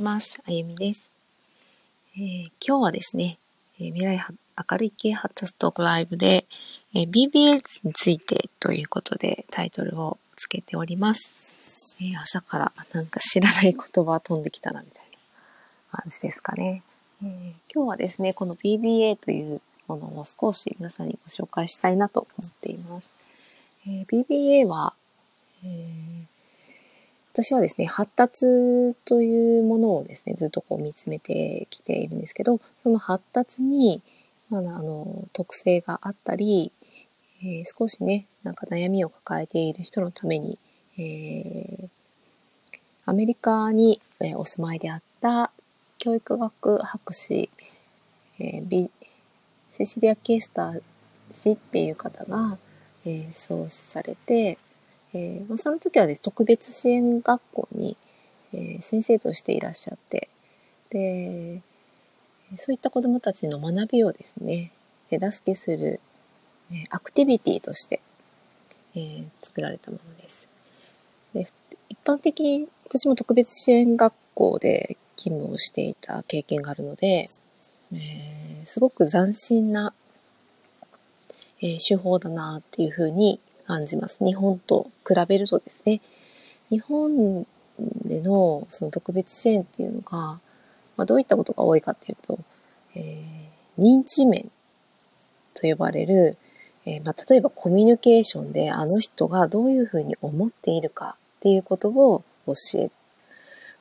ます。あゆみです、えー、今日はですね、えー、未来明るい系発達トークライブで、えー、BBA についてということでタイトルをつけております。え朝からなんか知らない言葉飛んできたなみたいな感じですかね。え今日はですね、この BBA というものを少し皆さんにご紹介したいなと思っています。え BBA は、えー私はですね、発達というものをですね、ずっとこう見つめてきているんですけど、その発達に、まあ、あの、特性があったり、えー、少しね、なんか悩みを抱えている人のために、えー、アメリカに、お住まいであった教育学博士、えー、ビセシリア・ケースター氏っていう方が、えー、創始されて、えー、まあ、その時はです、特別支援学校に、えー、先生としていらっしゃって、で、そういった子どもたちの学びをですね、手助けする、えアクティビティとして、え、作られたものです。で一般的に私も特別支援学校で勤務をしていた経験があるので、えー、すごく斬新な、えー、手法だなっていうふうに感じます。日本と比べるとですね。日本でのその特別支援っていうのが、まあ、どういったことが多いかっていうと、えー、認知面と呼ばれる、えー、まあ、例えばコミュニケーションであの人がどういうふうに思っているかっていうことを教える。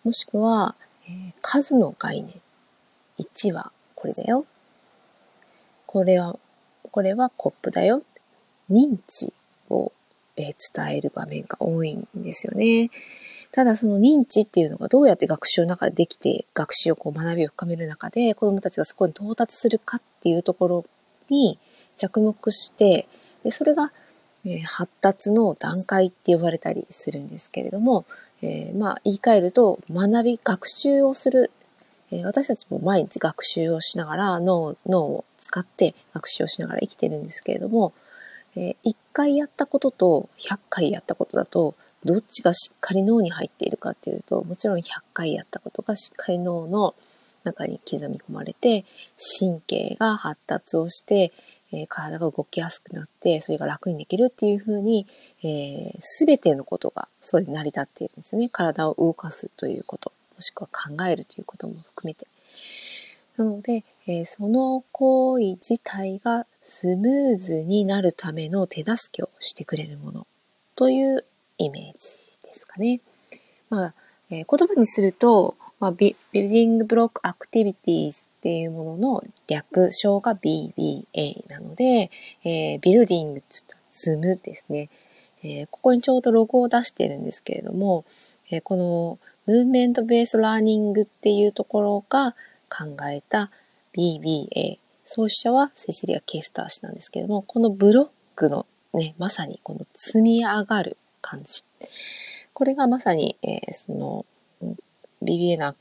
もしくは、えー、数の概念。1はこれだよ。これは、これはコップだよ。認知を、え伝える場面が多いんですよね。ただその認知っていうのがどうやって学習の中でできて学習をこう学びを深める中で子どもたちがそこに到達するかっていうところに着目してでそれが、えー、発達の段階って呼ばれたりするんですけれども、えー、まあ言い換えると学び学習をする、えー、私たちも毎日学習をしながら脳脳を使って学習をしながら生きてるんですけれどもえー、1回やったことと100回やったことだとどっちがしっかり脳に入っているかっていうともちろん100回やったことがしっかり脳の中に刻み込まれて神経が発達をして、えー、体が動きやすくなってそれが楽にできるっていうふうに、えー、全てのことがそれに成り立っているんですよね体を動かすということもしくは考えるということも含めて。なので、えー、その行為自体がスムーズになるための手助けをしてくれるものというイメージですかね。まあ、えー、言葉にすると、まあ、 Building Block Activities っていうものの略称が BBA なので、えー、ビルディング積むですね、えー、ここにちょうどロゴを出してるんですけれども、えー、この Movement Based Learning っていうところが考えた BBA 創始者はセシリア・ケイスター氏なんですけれどもこのブロックのねまさにこの積み上がる感じ。これがまさに、えー、その BBA の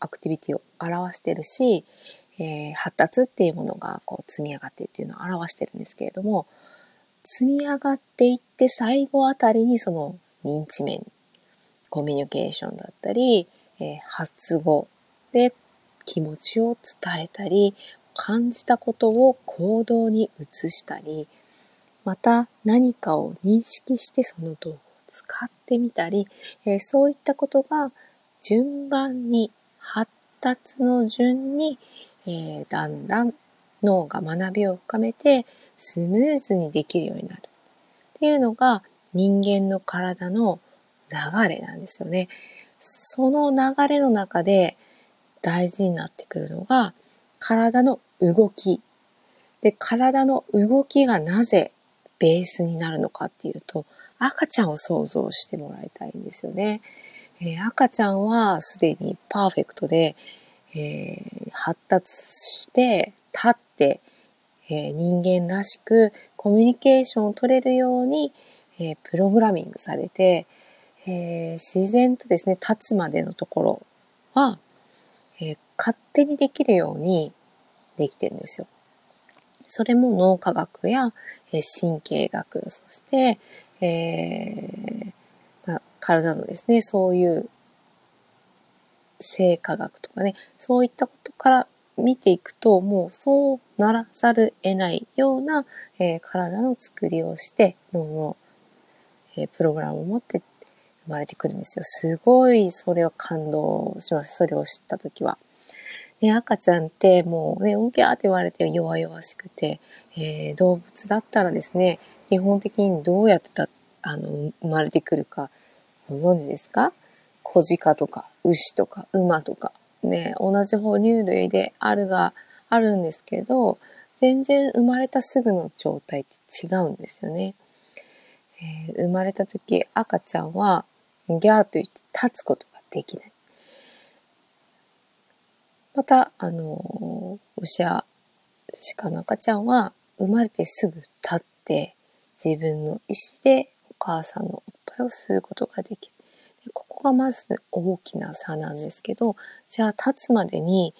アクティビティを表してるし、えー、発達っていうものがこう積み上がってるっていうのを表してるんですけれども積み上がっていって最後あたりにその認知面コミュニケーションだったり、えー、発語で気持ちを伝えたり感じたことを行動に移したりまた何かを認識してその道具を使ってみたり、えー、そういったことが順番に発達の順に、えー、だんだん脳が学びを深めてスムーズにできるようになるっていうのが人間の体の流れなんですよね。その流れの中で大事になってくるのが体の動き。で、体の動きがなぜベースになるのかっていうと、赤ちゃんを想像してもらいたいんですよね。えー、赤ちゃんはすでにパーフェクトで、えー、発達して立って、えー、人間らしくコミュニケーションを取れるように、えプログラミングされて、え自然とですね立つまでのところはえー、勝手にできるようにできてるんですよ。それも脳科学や、えー、神経学、そして、えー、まあ、体のですね、そういう生化学とかね、そういったことから見ていくと、もうそうならざる得ないような、えー、体の作りをして、脳の、えー、プログラムを持って生まれてくるんですよ。すごいそれを感動しました。それを知った時は。で、赤ちゃんってもうね、うんぴゃーって言われて弱々しくて、えー、動物だったらですね、基本的にどうやってた、あの、生まれてくるかご存知ですか？小鹿とか牛とか馬とかね、同じ哺乳類であるが、あるんですけど、全然生まれたすぐの状態って違うんですよね。えー、生まれた時赤ちゃんはギャーと言って立つことができない。また、あの、牛や鹿の赤ちゃんは生まれてすぐ立って自分の意思でお母さんのおっぱいを吸うことができる。ここがまず大きな差なんですけど、じゃあ立つまでに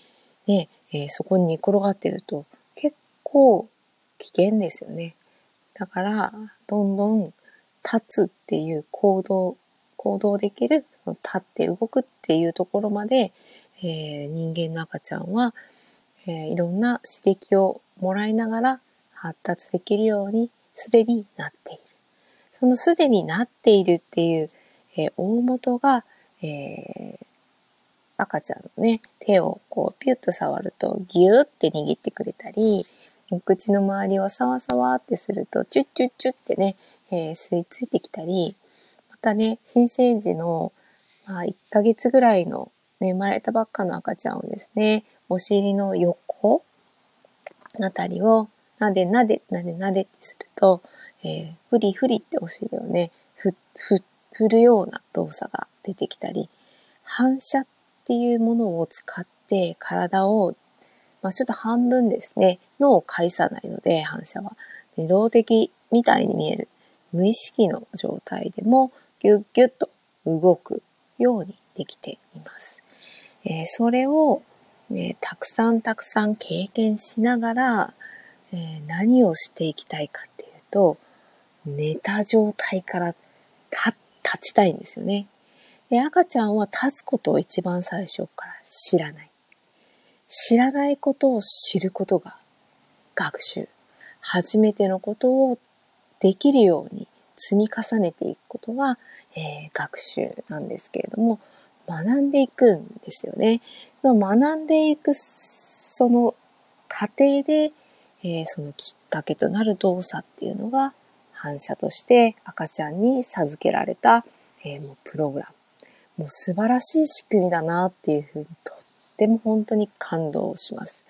ね、えー、そこに寝転がってると結構危険ですよね。だから、どんどん立つっていう行動、行動できる、立って動くっていうところまで、えー、人間の赤ちゃんは、えー、いろんな刺激をもらいながら発達できるようにすでになっている。そのすでになっているっていう、えー、大元が、えー、赤ちゃんのね、手をこうピュッと触るとギューって握ってくれたり、お口の周りをサワサワってするとチュッチュッチュッってね、えー、吸い付いてきたり、たね、新生児の、まあ、1ヶ月ぐらいのね、生まれたばっかの赤ちゃんをですね、お尻の横あたりをなでなでなでなでってすると、えー、ふりふりってお尻をね、ふ、ふ、振るような動作が出てきたり、反射っていうものを使って体を、まあ、ちょっと半分ですね、脳を介さないので反射は。自動的みたいに見える無意識の状態でもギュッギュッと動くようにできています。えー、それを、ね、たくさんたくさん経験しながら、えー、何をしていきたいかっていうと、寝た状態から立ちたいんですよね。で、赤ちゃんは立つことを一番最初から知らない。知らないことを知ることが学習。初めてのことをできるように積み重ねていくことが、えー、学習なんですけれども、学んでいくんですよね。その学んでいく、その過程で、えー、そのきっかけとなる動作っていうのが反射として赤ちゃんに授けられた、えー、もうプログラム。もう素晴らしい仕組みだなっていうふうにとっても本当に感動します。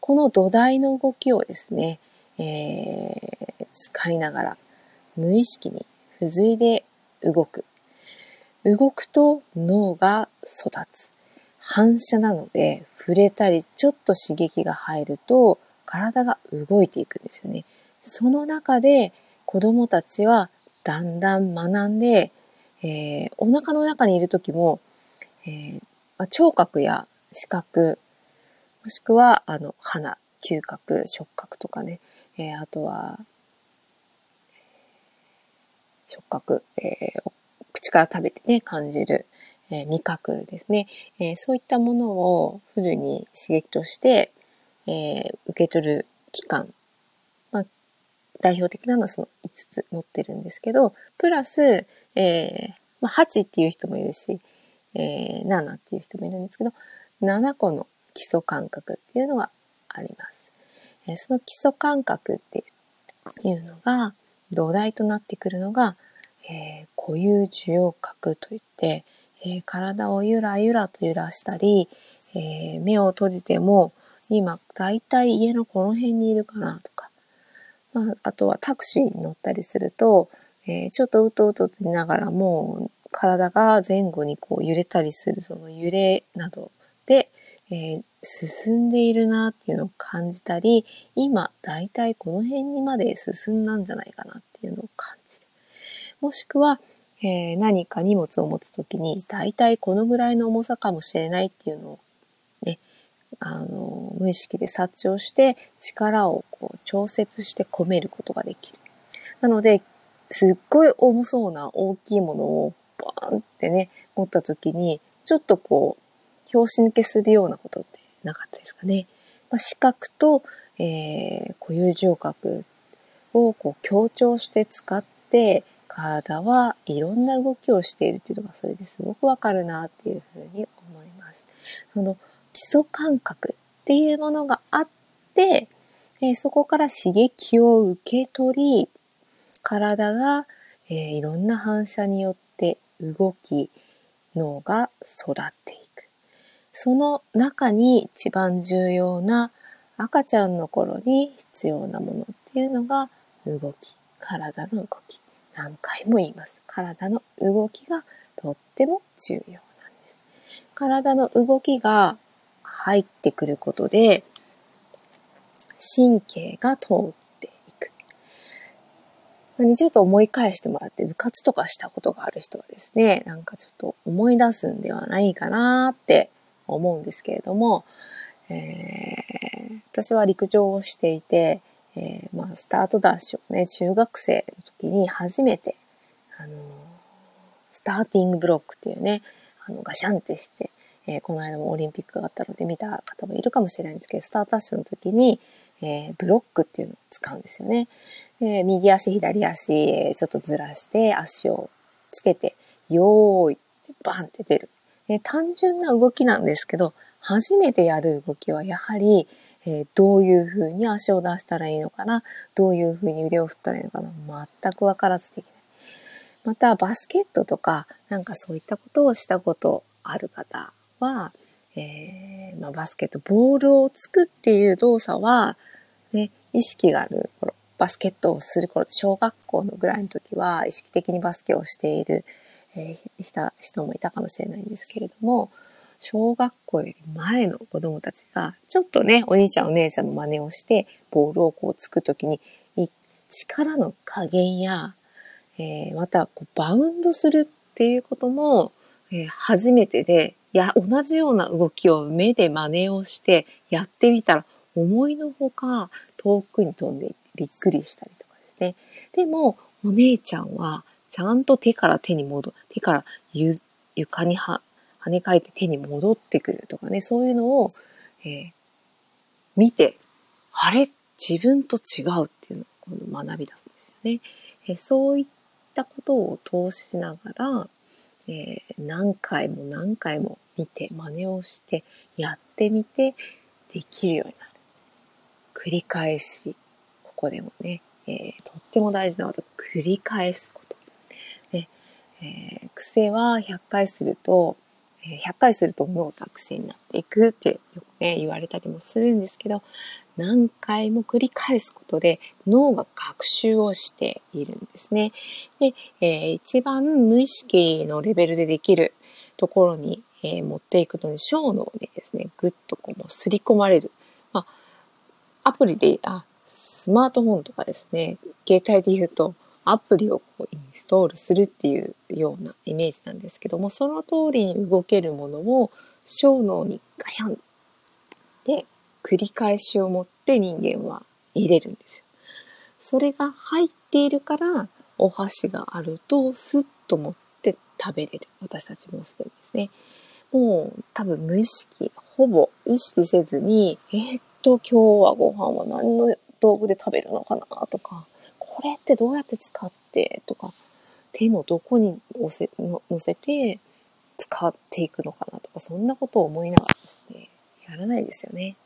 この土台の動きをですね、えー、使いながら無意識に付随で動く動くと脳が育つ。反射なので触れたりちょっと刺激が入ると体が動いていくんですよね。その中で子供たちはだんだん学んで、えー、お腹の中にいる時も、えー、聴覚や視覚もしくはあの鼻嗅覚触覚とかね、えー、あとは触覚、えー、口から食べてね、感じる、えー、味覚ですね、えー、そういったものをフルに刺激として、え、受け取る器官、まあ、代表的なのはその5つ持ってるんですけど、プラス、えまあ、8っていう人もいるし、え7っていう人もいるんですけど、7個の基礎感覚っていうのがあります。えその基礎感覚っていうのが土台となってくるのが、えー、固有受容覚といって、えー、体をゆらゆらと揺らしたり、えー、目を閉じても今だいたい家のこの辺にいるかなとか、まあ、あとはタクシーに乗ったりすると、えー、ちょっとうとうとと言いながらも体が前後にこう揺れたりするその揺れなどで、えー、進んでいるなっていうのを感じたり今だいたいこの辺にまで進んだんじゃないかなっていうのを感じる。もしくは、えー、何か荷物を持つ時に大体このぐらいの重さかもしれないっていうのをね、あの、無意識で察知をして力をこう調節して込めることができる。なので、すっごい重そうな大きいものをバーンってね、持った時に、ちょっとこう、拍子抜けするようなことってなかったですかね。まあ、視覚と、えー、固有情覚をこう強調して使って体はいろんな動きをしているっていうのがそれですごくわかるなっていうふうに思います。その基礎感覚っていうものがあって、えー、そこから刺激を受け取り体が、えー、いろんな反射によって動き脳が育っていくその中に一番重要な赤ちゃんの頃に必要なものっていうのが動き体の動き何回も言います体の動きがとっても重要なんです体の動きが入ってくることで神経が通っていく。ちょっと思い返してもらって部活とかしたことがある人はですね、なんかちょっと思い出すんではないかなって思うんですけれども、えー、私は陸上をしていて、えー、まあ、スタートダッシュをね、中学生の時に初めて、あのー、スターティングブロックっていうね、あの、ガシャンってして、えー、この間もオリンピックがあったので見た方もいるかもしれないんですけど、スタートダッシュの時に、えー、ブロックっていうのを使うんですよね。で右足、左足、えちょっとずらして足をつけて、よーいってバンって出る。えー、単純な動きなんですけど、初めてやる動きはやはり、えー、どういう風に足を出したらいいのかな、どういう風に腕を振ったらいいのかな、全くわからずできない。また、バスケットとか、なんかそういったことをしたことある方は、えー、まあ、バスケット、ボールをつくっていう動作は、ね、意識がある頃、バスケットをする頃、小学校のぐらいの時は意識的にバスケをしている、えー、した人もいたかもしれないんですけれども、小学校より前の子供たちが、ちょっとね、お兄ちゃんお姉ちゃんの真似をして、ボールをこうつくときに、力の加減や、えー、またこうバウンドするっていうことも、えー、初めてで、いや、同じような動きを目で真似をしてやってみたら、思いのほか遠くに飛んでいってびっくりしたりとかですね。でも、お姉ちゃんはちゃんと手から手に戻、手から床には跳ね返って手に戻ってくるとかね、そういうのを、えー、見て、あれ？自分と違うっていうのを今度学び出すんですよね。えー、そういったことを通しながら、えー、何回も何回も見て真似をしてやってみてできるようになる。繰り返しここでもね、えー、とっても大事なこと繰り返すこと。えー、癖は100回するとえ100回すると脳が癖になっていくってよくね言われたりもするんですけど何回も繰り返すことで脳が学習をしているんですね。で、えー、一番無意識のレベルでできるところに、えー、持っていくのに小脳でですね、ぐっとこうもう刷り込まれる。まあ、アプリで、あ、スマートフォンとかですね、携帯で言うとアプリをこうインストールするっていうようなイメージなんですけども、その通りに動けるものを小脳にガシャンで繰り返しを持って人間は入れるんですよ。それが入っているからお箸があるとスッと持って食べれる。私たちもしてるんですね。もう多分無意識、ほぼ意識せずに、えー、っと今日はご飯は何の道具で食べるのかなとか、これってどうやって使ってとか、手のどこに乗せ乗せて使っていくのかなとか、そんなことを思いながらですね、やらないですよね。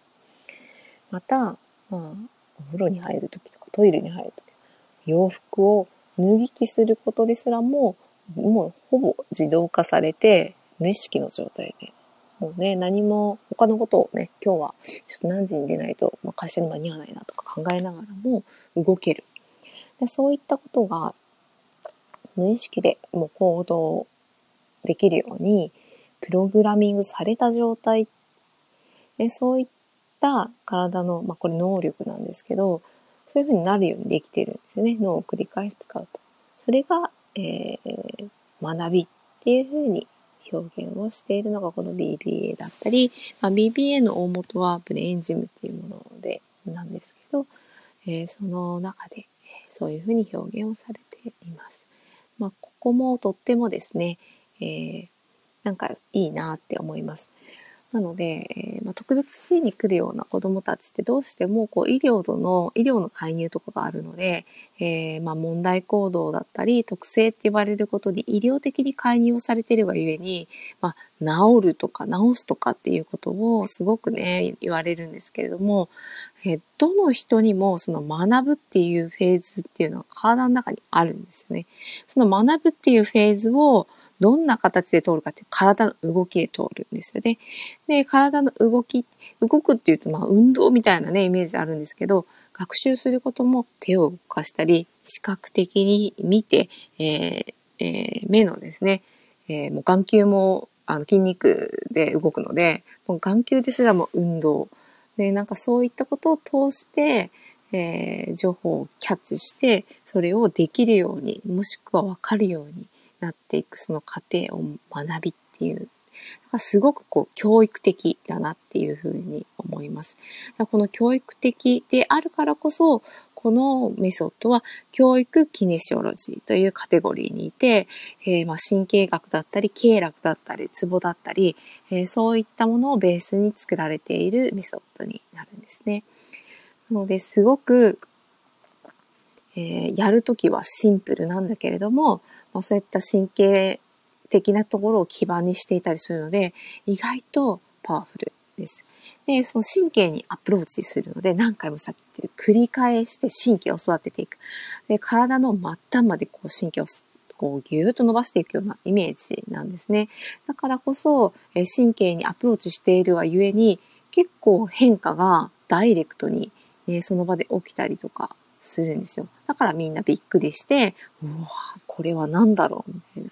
また、まあ、お風呂に入るときとかトイレに入るとき、洋服を脱ぎ着することですらも、もうほぼ自動化されて、無意識の状態で、もうね、何も他のことをね、今日はちょっと何時に出ないと、まあ、会社に間に合わないなとか考えながらも動ける。でそういったことが無意識でもう行動できるようにプログラミングされた状態でそういった体の、まあ、これ能力なんですけどそういうふうになるようにできてるんですよね脳を繰り返し使うと。それが、えー、学びっていうふうに表現をしているのがこの BBA だったり、まあ、BBA の大元はブレインジムっていうものでなんですけど、えー、その中でそういうふうに表現をされています。まあ、ここもとってもですね、えー、なんかいいなって思います。なので、えー、まあ、特別支援に来るような子どもたちってどうしてもこう医療の医療の介入とかがあるので、えー、まあ、問題行動だったり特性って言われることに医療的に介入をされているがゆえに、まあ、治るとか治すとかっていうことをすごくね言われるんですけれども、えー、どの人にもその学ぶっていうフェーズっていうのは体の中にあるんですよね。その学ぶっていうフェーズをどんな形で通るかって体の動きで通るんですよね。で、体の動き、動くっていうとまあ運動みたいなね、イメージあるんですけど、学習することも手を動かしたり、視覚的に見て、えーえー、目のですね、えー、もう眼球もあの筋肉で動くので、もう眼球ですらも運動。で、なんかそういったことを通して、えー、情報をキャッチして、それをできるように、もしくはわかるようになっていくその過程を学びっていう、すごくこう教育的だなっていうふうに思います。この教育的であるからこそ、このメソッドは教育キネシオロジーというカテゴリーにいて、えー、ま神経学だったり、経絡だったり、ツボだったり、えー、そういったものをベースに作られているメソッドになるんですね。なので、すごく、えー、やるときはシンプルなんだけれども、まあ、そういった神経的なところを基盤にしていたりするので、意外とパワフルです。で、その神経にアプローチするので、何回もさっき言ってる、繰り返して神経を育てていく。で、体の末端までこう神経をこうギューッと伸ばしていくようなイメージなんですね。だからこそ、え神経にアプローチしているがゆえに、結構変化がダイレクトに、ね、その場で起きたりとかするんですよ。だからみんなびっくりして、うわこれは何だろうみたいな。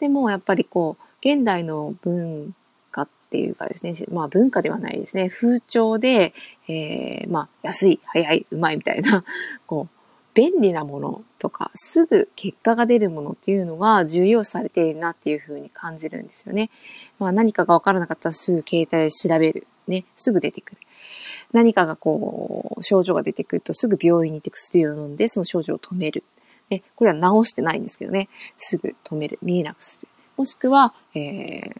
でもやっぱりこう、現代の文化っていうかですね、まあ文化ではないですね、風潮で、えー、まあ安い、早い、うまいみたいな、こう、便利なものとか、すぐ結果が出るものっていうのが重要視されているなっていうふうに感じるんですよね。まあ何かがわからなかったらすぐ携帯で調べる。ね、すぐ出てくる。何かがこう、症状が出てくるとすぐ病院に行って薬を飲んで、その症状を止める。で、これは治してないんですけどね、すぐ止める。見えなくする。もしくは、えー、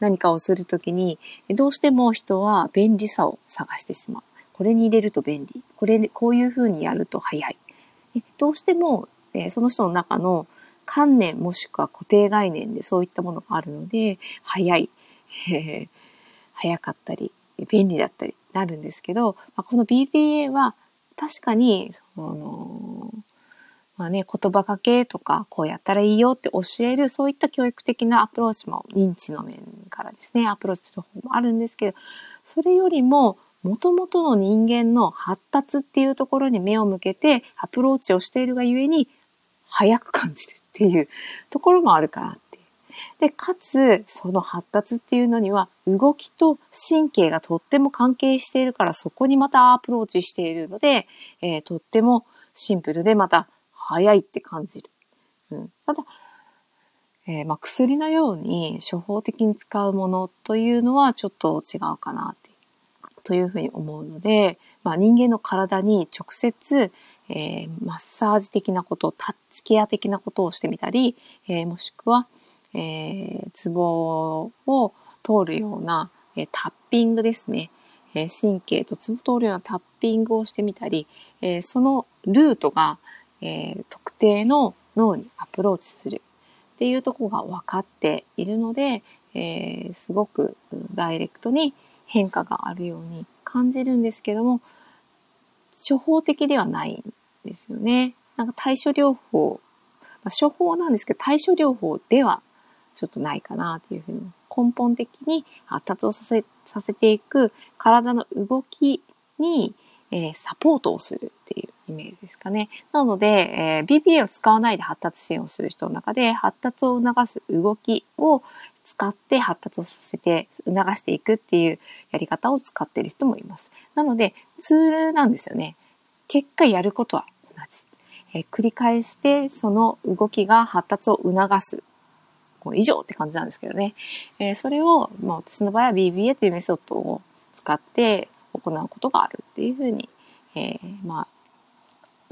何かをするときに、どうしても人は便利さを探してしまう。これに入れると便利。これ、こういうふうにやると早い。どうしても、えー、その人の中の観念もしくは固定概念でそういったものがあるので、早い、早かったり、便利だったりなるんですけど、まあ、この BBA は確かに、その、まあね、言葉かけとか、こうやったらいいよって教える、そういった教育的なアプローチも認知の面からですね、アプローチする方もあるんですけど、それよりも、もともとの人間の発達っていうところに目を向けてアプローチをしているがゆえに、早く感じるっていうところもあるかなってで、かつ、その発達っていうのには、動きと神経がとっても関係しているから、そこにまたアプローチしているので、えー、とってもシンプルで、また早いって感じる。うん、ただ、えー、まあ、薬のように処方的に使うものというのはちょっと違うかなって、というふうに思うので、まあ、人間の体に直接、えー、マッサージ的なこと、タッチケア的なことをしてみたり、えー、もしくは、えー、ツボを通るような、えー、タッピングですね。えー、神経とツボ通るようなタッピングをしてみたり、えー、そのルートが、えー、特定の脳にアプローチするっていうとこが分かっているので、えー、すごくダイレクトに変化があるように感じるんですけども、処方的ではないんですよね。なんか対処療法、まあ、処方なんですけど対処療法ではちょっとないかなというふうに根本的に発達をさせさせていく体の動きに、えー、サポートをするっていうイメージですかね。なので、えー、BPA を使わないで発達支援をする人の中で発達を促す動きを使って発達をさせて促していくっていうやり方を使っている人もいます。なのでツールなんですよね。結果やることは同じ。えー、繰り返してその動きが発達を促すこう以上って感じなんですけどね。えー、それを、まあ、私の場合は BBA というメソッドを使って行うことがあるっていうふうに、えー、まあ、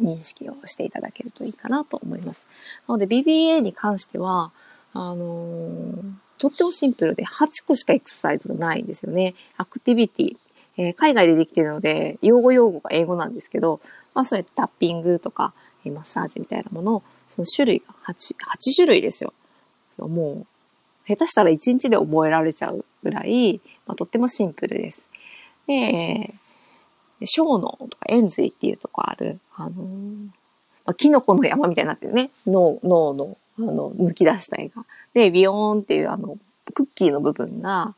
認識をしていただけるといいかなと思います。なので BBA に関しては、あのー、とってもシンプルで8個しかエクササイズがないんですよね。アクティビティ。えー、海外でできてるので、用語用語が英語なんですけど、まあそうやってタッピングとか、えマッサージみたいなものを、その種類が8、8種類ですよ。もう、下手したら1日で覚えられちゃうぐらい、まあ、とってもシンプルです。で、小脳とか円髄っていうとこある、あのー、まあ、キノコの山みたいになってるね。脳、脳の、あの、抜き出した絵が。で、ビヨーンっていうあの、クッキーの部分が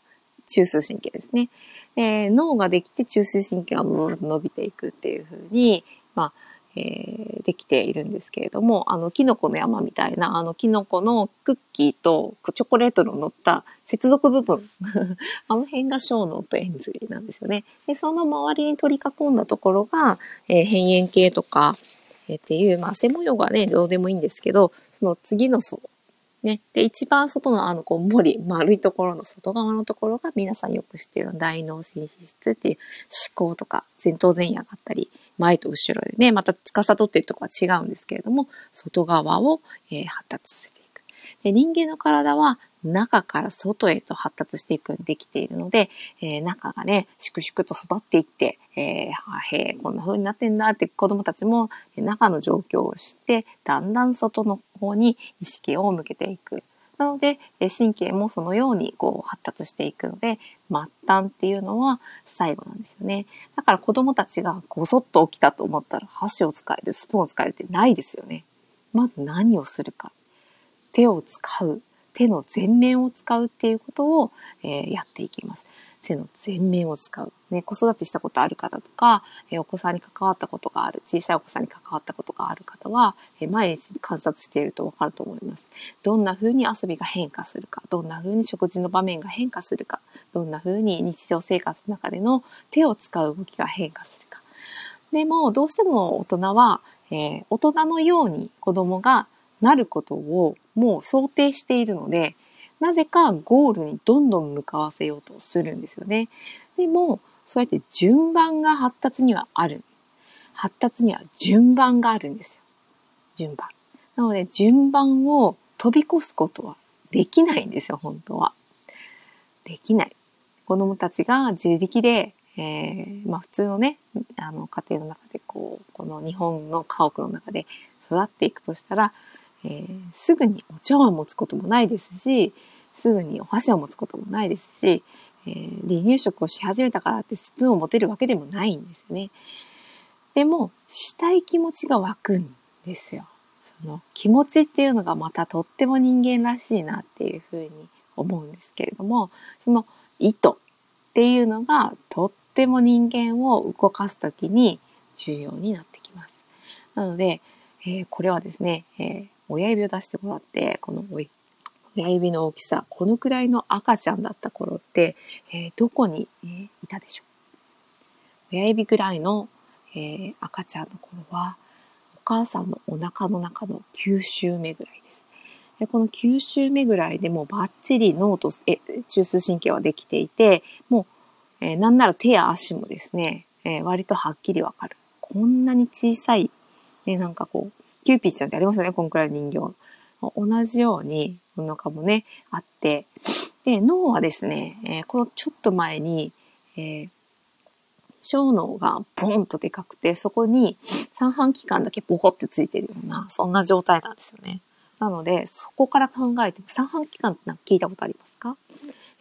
中枢神経ですね。で、脳ができて中枢神経がブーッと伸びていくっていうふうに、まあ、えー、できているんですけれども、あの、キノコの山みたいな、あの、キノコのクッキーとチョコレートの乗った接続部分。あの辺が小脳と円髄なんですよね。で、その周りに取り囲んだところが、えー、辺縁系とか、えー、っていう、まあ、背模様がね、どうでもいいんですけど、その次の層ね。で、一番外のあの、こう、森、丸いところの外側のところが皆さんよく知ってる大脳新脂質っていう思考とか前頭前野があったり、前と後ろでね、また司っているとこは違うんですけれども、外側を、えー、発達させていく。で、人間の体は中から外へと発達していくようにできているので、えー、中がね、粛々と育っていって、えー、へえ、こんな風になってんだって子供たちも中の状況を知って、だんだん外の方に意識を向けていく。なので、神経もそのようにこう発達していくので、末端っていうのは最後なんですよね。だから子供たちがごそっと起きたと思ったら箸を使える、スプーンを使えるってないですよね。まず何をするか。手を使う。手の前面を使うっていうことを、えー、やっていきます。手の前面を使う。ね、子育てしたことある方とか、えお子さんに関わったことがある、小さいお子さんに関わったことがある方は、え毎日観察しているとわかると思います。どんな風に遊びが変化するか、どんな風に食事の場面が変化するか、どんな風に日常生活の中での手を使う動きが変化するか。でも、どうしても大人は、えー、大人のように子供がなることをもう想定しているので、なぜかゴールにどんどん向かわせようとするんですよね。でも、そうやって順番が発達にはある。発達には順番があるんですよ。順番。なので、順番を飛び越すことはできないんですよ、本当は。できない。子供たちが自力で、えー、まあ普通のね、あの家庭の中でこう、この日本の家屋の中で育っていくとしたら、えー、すぐにお茶碗持つこともないですし、すぐにお箸を持つこともないですし、えー、離乳食をし始めたからってスプーンを持てるわけでもないんですね。でも、したい気持ちが湧くんですよ。その気持ちっていうのがまたとっても人間らしいなっていうふうに思うんですけれども、その意図っていうのがとっても人間を動かすときに重要になってきます。なので、えー、これはですね、えー、親指を出してもらって、この親指の大きさ、このくらいの赤ちゃんだった頃って、えー、どこに、えー、いたでしょう親指ぐらいの、えー、赤ちゃんの頃は、お母さんのお腹の中の9週目ぐらいです。でこの9週目ぐらいでもうバッチリ脳とえ中枢神経はできていて、もう、えー、なんなら手や足もですね、えー、割とはっきりわかる。こんなに小さい、ね、なんかこう、キューピーちゃんってありますよね、こんくらいの人形。同じようにお腹もね、あって、で、脳はですね、えー、このちょっと前に、えー、小脳がボンとでかくて、そこに三半規管だけボコってついてるような、そんな状態なんですよね。なので、そこから考えて、三半規管って聞いたことありますか、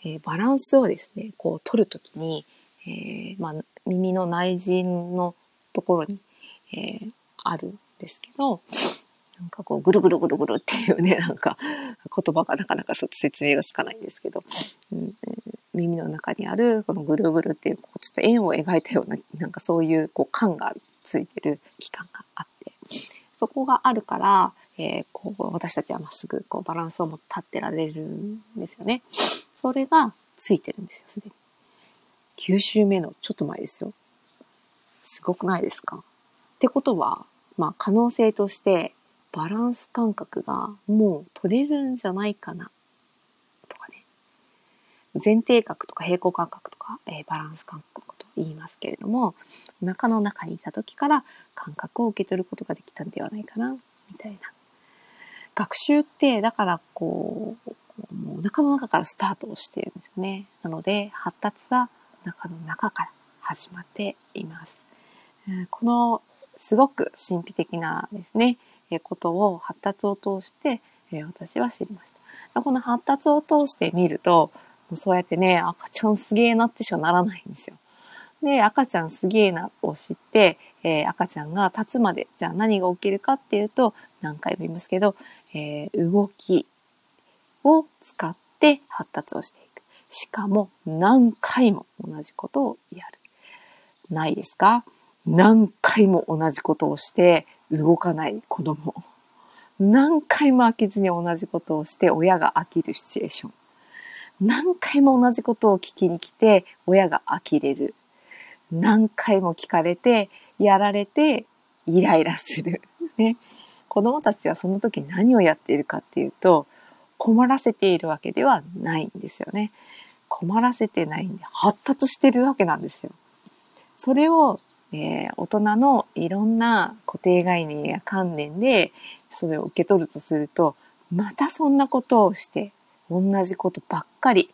えー、バランスをですね、こう取るときに、えー、まあ、耳の内陣のところに、えー、あるんですけど、なんかこう、ぐるぐるぐるぐるっていうね、なんか言葉がなかなか説明がつかないんですけど、うん、耳の中にあるこのぐるぐるっていう、こうちょっと円を描いたような、なんかそういうこう感がついてる器官があって、そこがあるから、えー、こう私たちはまっすぐこうバランスを持って立ってられるんですよね。それがついてるんですよ、すでに。9週目のちょっと前ですよ。すごくないですか？ってことは、まあ可能性としてバランス感覚がもう取れるんじゃないかなとかね前提角とか平行感覚とか、えー、バランス感覚と言いますけれどもお腹の中にいた時から感覚を受け取ることができたんではないかなみたいな学習ってだからこうもうお腹の中からスタートをしているんですよね。なので、発達はお腹の中から始まっています。このすごく神秘的なですね、えことを発達を通して、え私は知りました。この発達を通して見ると、そうやってね、赤ちゃんすげえなってしかならないんですよ。で、赤ちゃんすげえなを知って、えー、赤ちゃんが立つまで、じゃあ何が起きるかっていうと、何回も言いますけど、えー、動きを使って発達をしていく。しかも何回も同じことをやる。ないですか？何回も同じことをして動かない子供。何回も飽きずに同じことをして親が飽きるシチュエーション。何回も同じことを聞きに来て親が呆れる。何回も聞かれて、やられて、イライラする。ね。子供たちはその時何をやっているかっていうと、困らせているわけではないんですよね。困らせてないんで、発達してるわけなんですよ。それを、えー、大人のいろんな固定概念や観念で、それを受け取るとすると、またそんなことをして、同じことばっかり。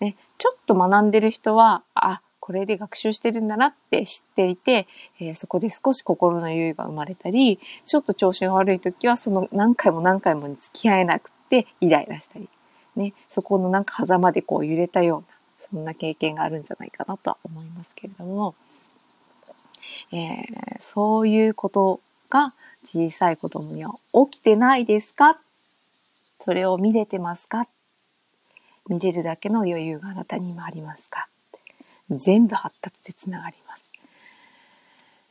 ね、ちょっと学んでる人は、あ、これで学習してるんだなって知っていて、えー、そこで少し心の余裕が生まれたり、ちょっと調子が悪い時はその何回も何回もに付き合えなくってイライラしたり、ね、そこのなんか狭間でこう揺れたような、そんな経験があるんじゃないかなとは思いますけれども、えー、そういうことが小さい子供には起きてないですか？それを見れてますか？見れるだけの余裕があなたにもありますか？全部発達でつながります。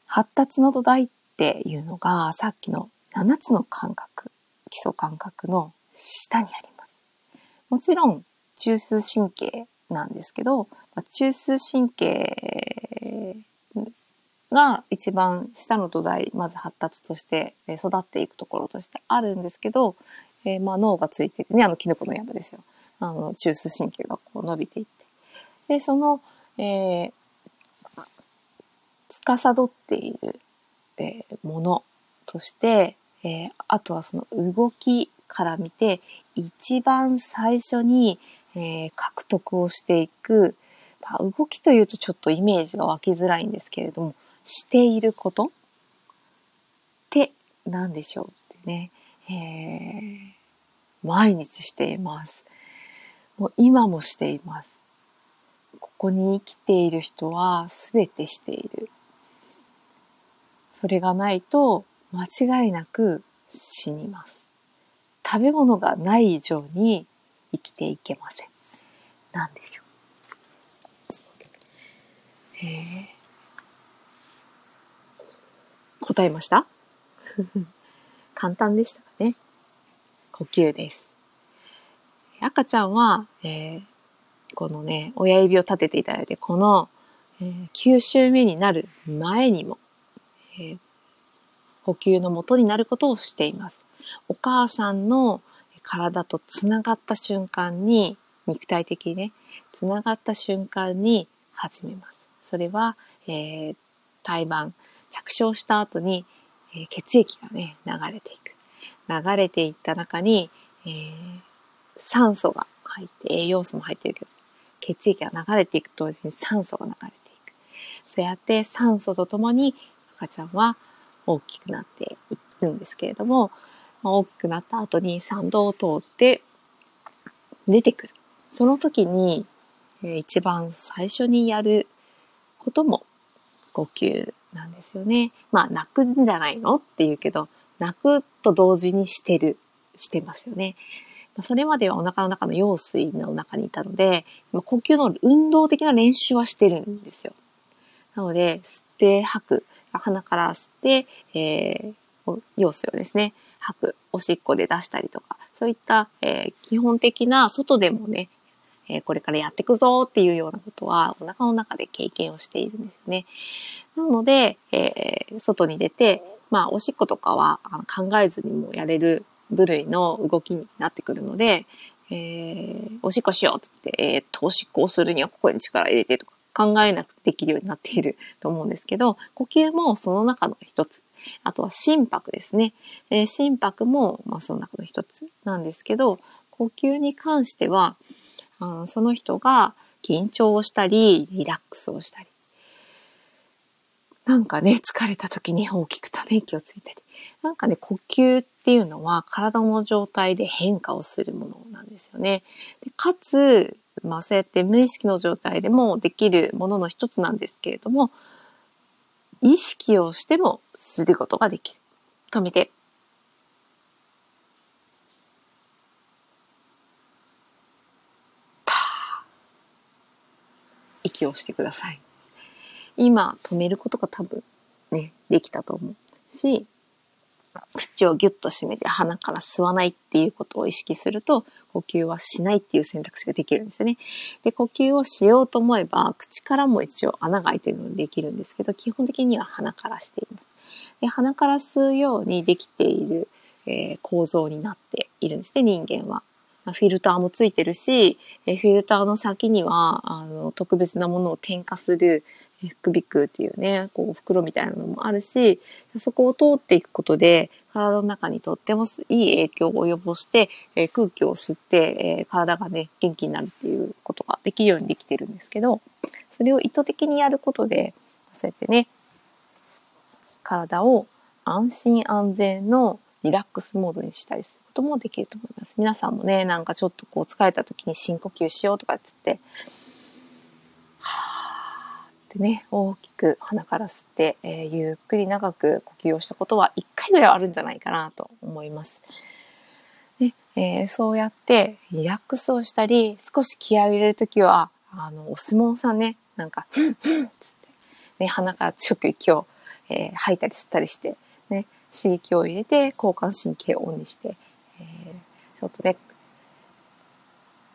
発達の土台っていうのがさっきの7つの感覚、基礎感覚の下にあります。もちろん中枢神経なんですけど、中枢神経が一番下の土台、まず発達として育っていくところとしてあるんですけど、えー、まあ脳がついててね、あのキノコの山ですよ。あの中枢神経がこう伸びていって。で、そのえー、司っている、えー、ものとして、えー、あとはその動きから見て一番最初に、えー、獲得をしていく、まあ、動きというとちょっとイメージが湧きづらいんですけれどもしていること？って何でしょうってね、えー、毎日しています。もう今もしています。ここに生きている人は全てしている。それがないと間違いなく死にます。食べ物がない以上に生きていけません。何でしょう。え、答えました？簡単でしたかね。呼吸です。赤ちゃんは、えー、このね、親指を立てていただいて、この、えー、9週目になる前にも、えー、呼吸のもとになることをしています。お母さんの体とつながった瞬間に、肉体的にね、つながった瞬間に始めます。それは、えー、胎盤、着床した後に、えー、血液がね、流れていく。流れていった中に、えー、酸素が入って、栄養素も入ってるけど、血液が流れていくと同時に酸素が流れていく。そうやって酸素とともに赤ちゃんは大きくなっていくんですけれども、大きくなった後に産道を通って出てくる。その時に、えー、一番最初にやることも呼吸なんですよね。まあ泣くんじゃないの？って言うけど、泣くと同時にしてる、してますよね。それまではお腹の中の羊水の中にいたので、呼吸の運動的な練習はしてるんですよ。なので、吸って吐く。鼻から吸って、えー、羊水をですね、吐く。おしっこで出したりとか、そういった、えー、基本的な外でもね、えー、これからやっていくぞっていうようなことは、お腹の中で経験をしているんですよね。なので、えー、外に出て、まあ、おしっことかは考えずにもやれる部類の動きになってくるので、えー、おしっこしようって言って、えー、っと、おしっこをするにはここに力入れてとか考えなくてできるようになっている と思うんですけど、呼吸もその中の一つ。あとは心拍ですね。えー、心拍も、まあ、その中の一つなんですけど、呼吸に関しては、あその人が緊張をしたり、リラックスをしたり、なんかね、疲れた時に大きくため息をついたり、なんかね、呼吸っていうのは体の状態で変化をするものなんですよね。でかつ、まあそうやって無意識の状態でもできるものの一つなんですけれども、意識をしてもすることができる。止めて。息をしてください。今止めることが多分ね、できたと思うし、口をギュッと閉めて鼻から吸わないっていうことを意識すると、呼吸はしないっていう選択肢ができるんですよね。で、呼吸をしようと思えば、口からも一応穴が開いてるのでできるんですけど、基本的には鼻からしています。で鼻から吸うようにできている、えー、構造になっているんですね、人間は。フィルターもついてるし、フィルターの先には、あの、特別なものを添加する、副鼻腔っていうね、こう袋みたいなのもあるし、そこを通っていくことで、体の中にとってもいい影響を及ぼして、えー、空気を吸って、えー、体がね、元気になるっていうことができるようにできてるんですけど、それを意図的にやることで、そうやってね、体を安心安全のリラックスモードにしたりすることもできると思います。皆さんもね、なんかちょっとこう疲れた時に深呼吸しようとかって言って、ね、大きく鼻から吸って、えー、ゆっくり長く呼吸をしたことは1回ぐらいはあるんじゃないかなと思います。でえー、そうやってリラックスをしたり、少し気合を入れるときは、あの、お相撲さんね、なんか、ふんふんつって、ね、鼻から強く息を、えー、吐いたり吸ったりして、ね、刺激を入れて交感神経をオンにして、えー、ちょっとね、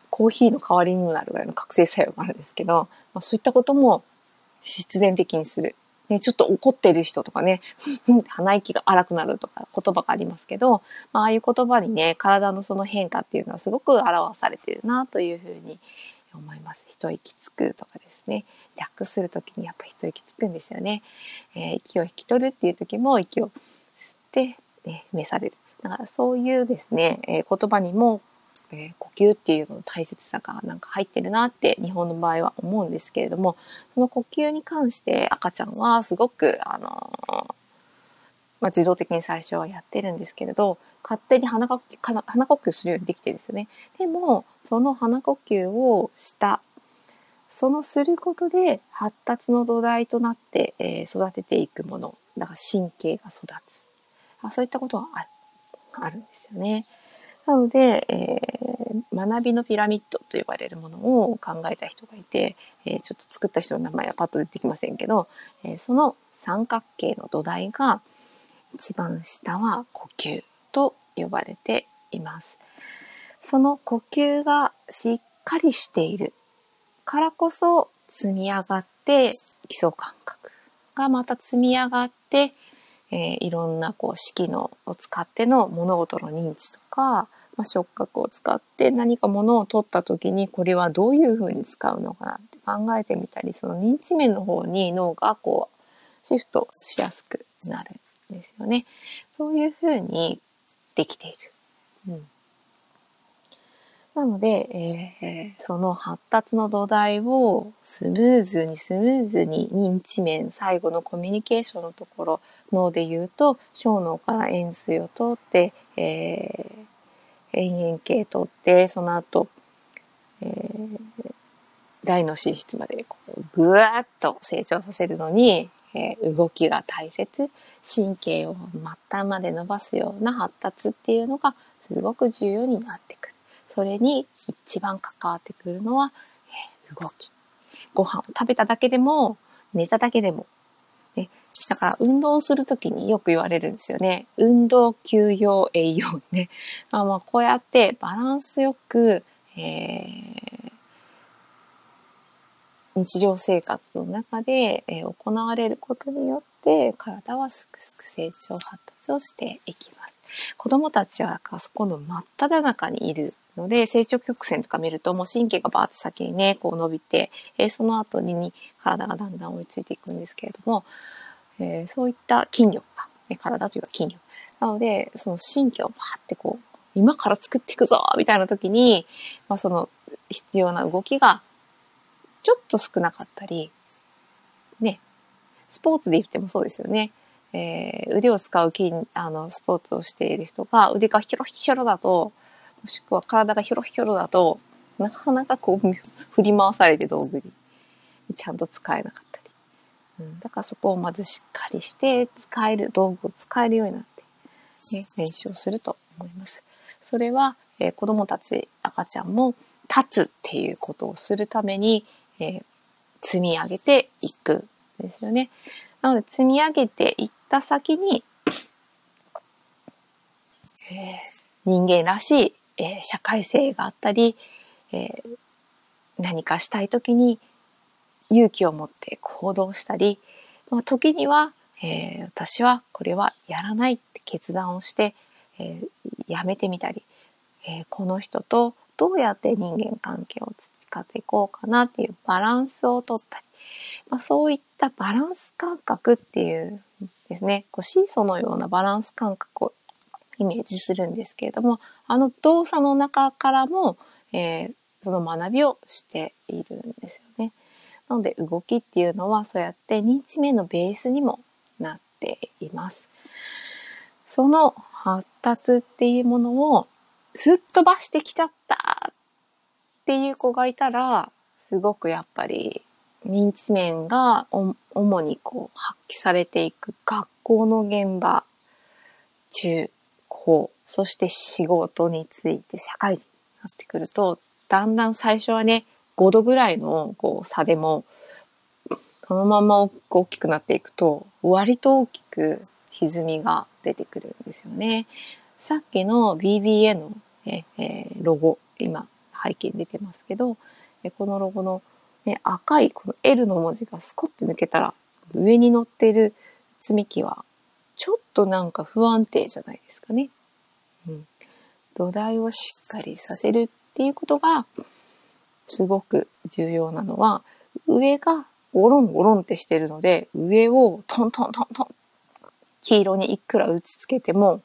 コーヒーの代わりにもなるぐらいの覚醒作用があるんですけど、まあ、そういったことも必然的にする。ね、ちょっと怒ってる人とかね、鼻息が荒くなるとか言葉がありますけど、まあ、ああいう言葉にね、体のその変化っていうのはすごく表されてるなというふうに思います。一息つくとかですね。楽する時にやっぱ一息つくんですよね。えー、息を引き取るっていう時も息を吸って、ね、召される。だからそういうですね、えー、言葉にもえー、呼吸っていうのの大切さがなんか入ってるなって日本の場合は思うんですけれどもその呼吸に関して赤ちゃんはすごくあのー、まあ、自動的に最初はやってるんですけれど勝手に鼻呼吸鼻呼吸するようにできてるんですよね。でもその鼻呼吸をしたそのすることで発達の土台となって、えー、育てていくものだから神経が育つあそういったことがあるんですよね。なので、えー、学びのピラミッドと呼ばれるものを考えた人がいて、えー、ちょっと作った人の名前はパッと出てきませんけど、えー、その三角形の土台が一番下は呼吸と呼ばれています。その呼吸がしっかりしているからこそ積み上がって基礎感覚がまた積み上がって、えー、いろんなこう式のを使っての物事の認知とかまあ、触覚を使って何かものを取った時にこれはどういうふうに使うのかなって考えてみたりその認知面の方に脳がこうシフトしやすくなるんですよね。そういうふうにできている。うんなので、えー、その発達の土台をスムーズにスムーズに認知面、最後のコミュニケーションのところ、脳で言うと、小脳から円髄を通って、えー、延々系取ってその後、えー、大の寝室までぐわっと成長させるのに、えー、動きが大切神経を末端まで伸ばすような発達っていうのがすごく重要になってくる。それに一番関わってくるのは、えー、動き。ご飯を食べただけでも寝ただけでもだから運動するときによく言われるんですよね。運動、休養、栄養ね。まあまあこうやってバランスよく、えー、日常生活の中で、え、行われることによって体はすくすく成長発達をしていきます。子供たちはあそこの真っ只中にいるので成長曲線とか見るともう神経がバーッと先にねこう伸びて、え、その後に体がだんだん追いついていくんですけれどもえー、そういった筋力が、ね、体というか筋力。なので、その神経をバーってこう、今から作っていくぞみたいな時に、まあ、その必要な動きがちょっと少なかったり、ね、スポーツで言ってもそうですよね。えー、腕を使う筋、あの、スポーツをしている人が腕がヒョロヒョロだと、もしくは体がヒョロヒョロだと、なかなかこう振り回されて道具にちゃんと使えなかった。だからそこをまずしっかりして使える、道具を使えるようになって、ね、練習をすると思います。それは、えー、子供たち、赤ちゃんも立つっていうことをするために、えー、積み上げていくんですよね。なので積み上げていった先に、えー、人間らしい、えー、社会性があったり、えー、何かしたい時に勇気を持って行動したり、まあ、時には、えー、私はこれはやらないって決断をして、えー、やめてみたり、えー、この人とどうやって人間関係を培っていこうかなっていうバランスをとったり、まあ、そういったバランス感覚っていうですねこうシーソーのようなバランス感覚をイメージするんですけれどもあの動作の中からも、えー、その学びをしているんですよね。なので動きっていうのはそうやって認知面のベースにもなっています。その発達っていうものをすっ飛ばしてきちゃったっていう子がいたらすごくやっぱり認知面が主にこう発揮されていく学校の現場中高そして仕事について社会人になってくるとだんだん最初はね5度ぐらいのこう差でもそのまま大きくなっていくと割と大きく歪みが出てくるんですよね。さっきの BBA の、えー、ロゴ今背景に出てますけどこのロゴの、ね、赤いこの L の文字がスコッと抜けたら上に乗ってる積み木はちょっとなんか不安定じゃないですかね。うん、土台をしっかりさせるっていうことがすごく重要なのは上がゴロンゴロンってしてるので上をトントントントン黄色にいくら打ちつけても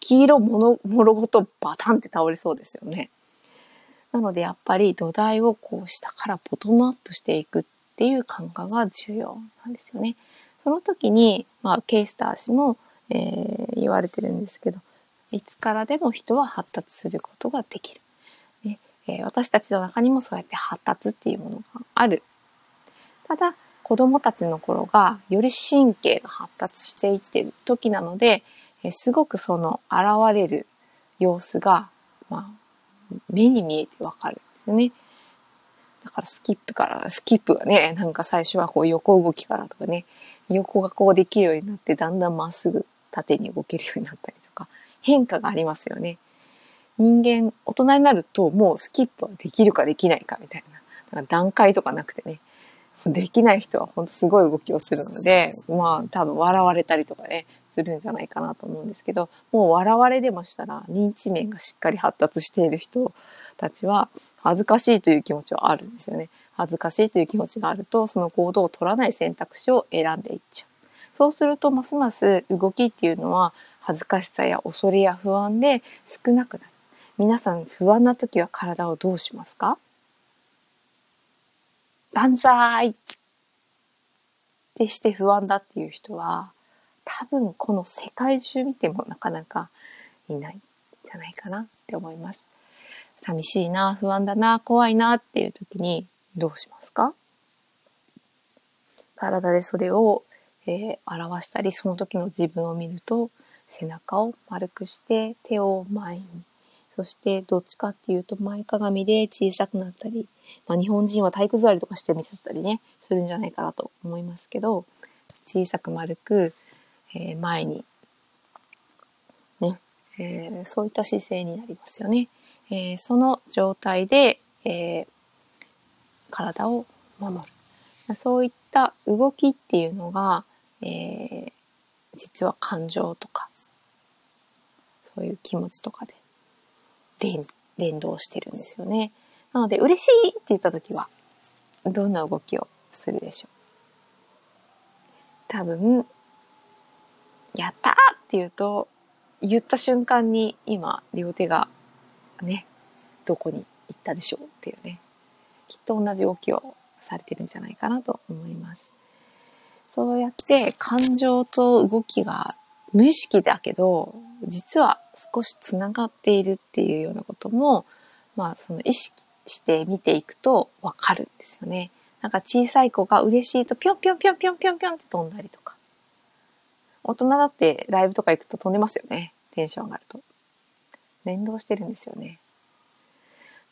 黄色ものもろごとバタンって倒れそうですよね。なのでやっぱり土台をこう下からボトムアップしていくっていう感覚が重要なんですよね。その時に、まあ、ケイスター氏も、えー、言われてるんですけどいつからでも人は発達することができる。えー、私たちの中にもそうやって発達っていうものがある。ただ子供たちの頃がより神経が発達していってる時なので、えー、すごくその現れる様子が、まあ、目に見えてわかるんですよね。だからスキップから、スキップがね、なんか最初はこう横動きからとかね、横がこうできるようになってだんだんまっすぐ縦に動けるようになったりとか変化がありますよね。人間大人になるともうスキップはできるかできないかみたいななんか段階とかなくてねできない人は本当すごい動きをするのでまあ多分笑われたりとかねするんじゃないかなと思うんですけどもう笑われでもしたら認知面がしっかり発達している人たちは恥ずかしいという気持ちはあるんですよね。恥ずかしいという気持ちがあるとその行動を取らない選択肢を選んでいっちゃう。そうするとますます動きっていうのは恥ずかしさや恐れや不安で少なくなる。皆さん不安な時は体をどうしますか？万歳！ってして不安だっていう人は多分この世界中見てもなかなかいないんじゃないかなって思います。寂しいな、不安だな、怖いなっていう時にどうしますか？体でそれを、えー、表したり、その時の自分を見ると、背中を丸くして手を前に、そしてどっちかっていうと前かがみで小さくなったり、まあ、日本人は体育座りとかしてみちゃったりね、するんじゃないかなと思いますけど、小さく丸く、えー、前に、ね、えー、そういった姿勢になりますよね。えー、その状態で、えー、体を守る。そういった動きっていうのが、えー、実は感情とか、そういう気持ちとかで連連動してるんですよね。なので、嬉しいって言った時は、どんな動きをするでしょう多分、やったーって言うと、言った瞬間に今両手がねどこに行ったでしょうっていうねきっと同じ動きをされてるんじゃないかなと思います。そうやって感情と動きが無意識だけど実は少しつながっているっていうようなこともまあその意識して見ていくとわかるんですよね。なんか小さい子が嬉しいとぴょんぴょんぴょんぴょんぴょんぴょんって飛んだりとか。大人だってライブとか行くと飛んでますよね。テンション上がると。連動してるんですよね。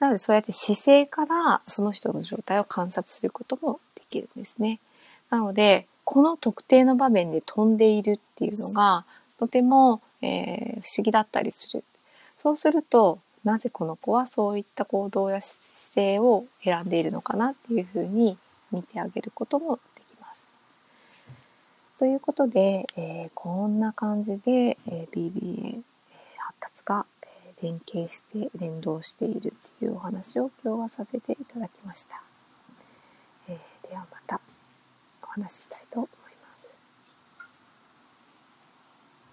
なのでそうやって姿勢からその人の状態を観察することもできるんですね。なので、この特定の場面で飛んでいるっていうのがとても、えー、不思議だったりする。そうすると、なぜこの子はそういった行動や姿勢を選んでいるのかなっていうふうに見てあげることもできます。ということで、えー、こんな感じで、えー、BBA 発達が連携して連動しているっていうお話を今日はさせていただきました。えー、ではまた話ししたいと。